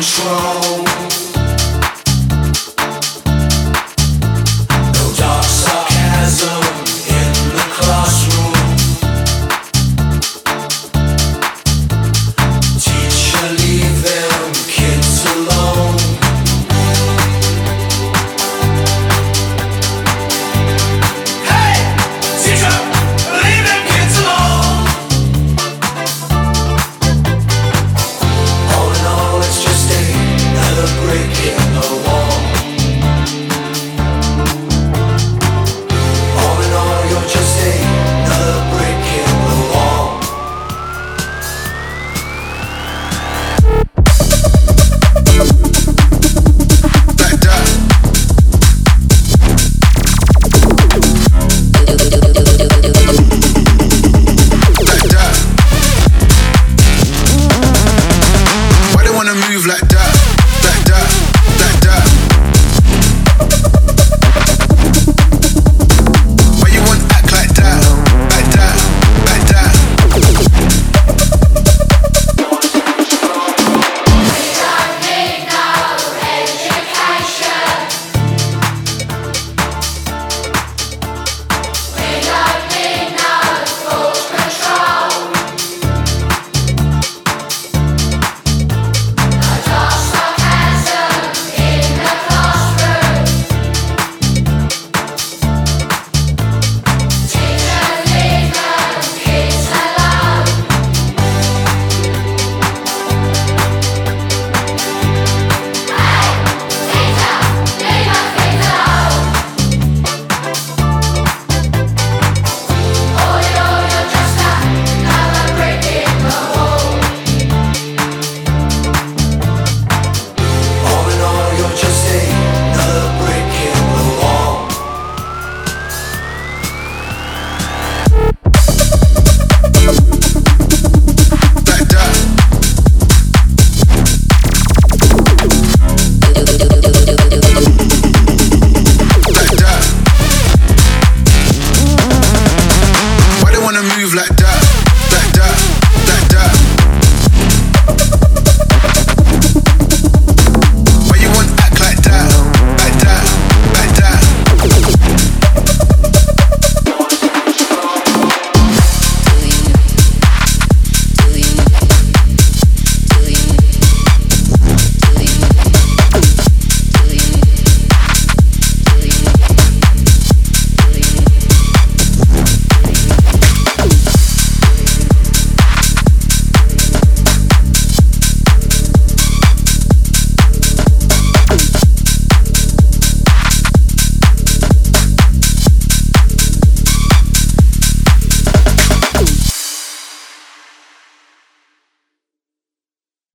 control.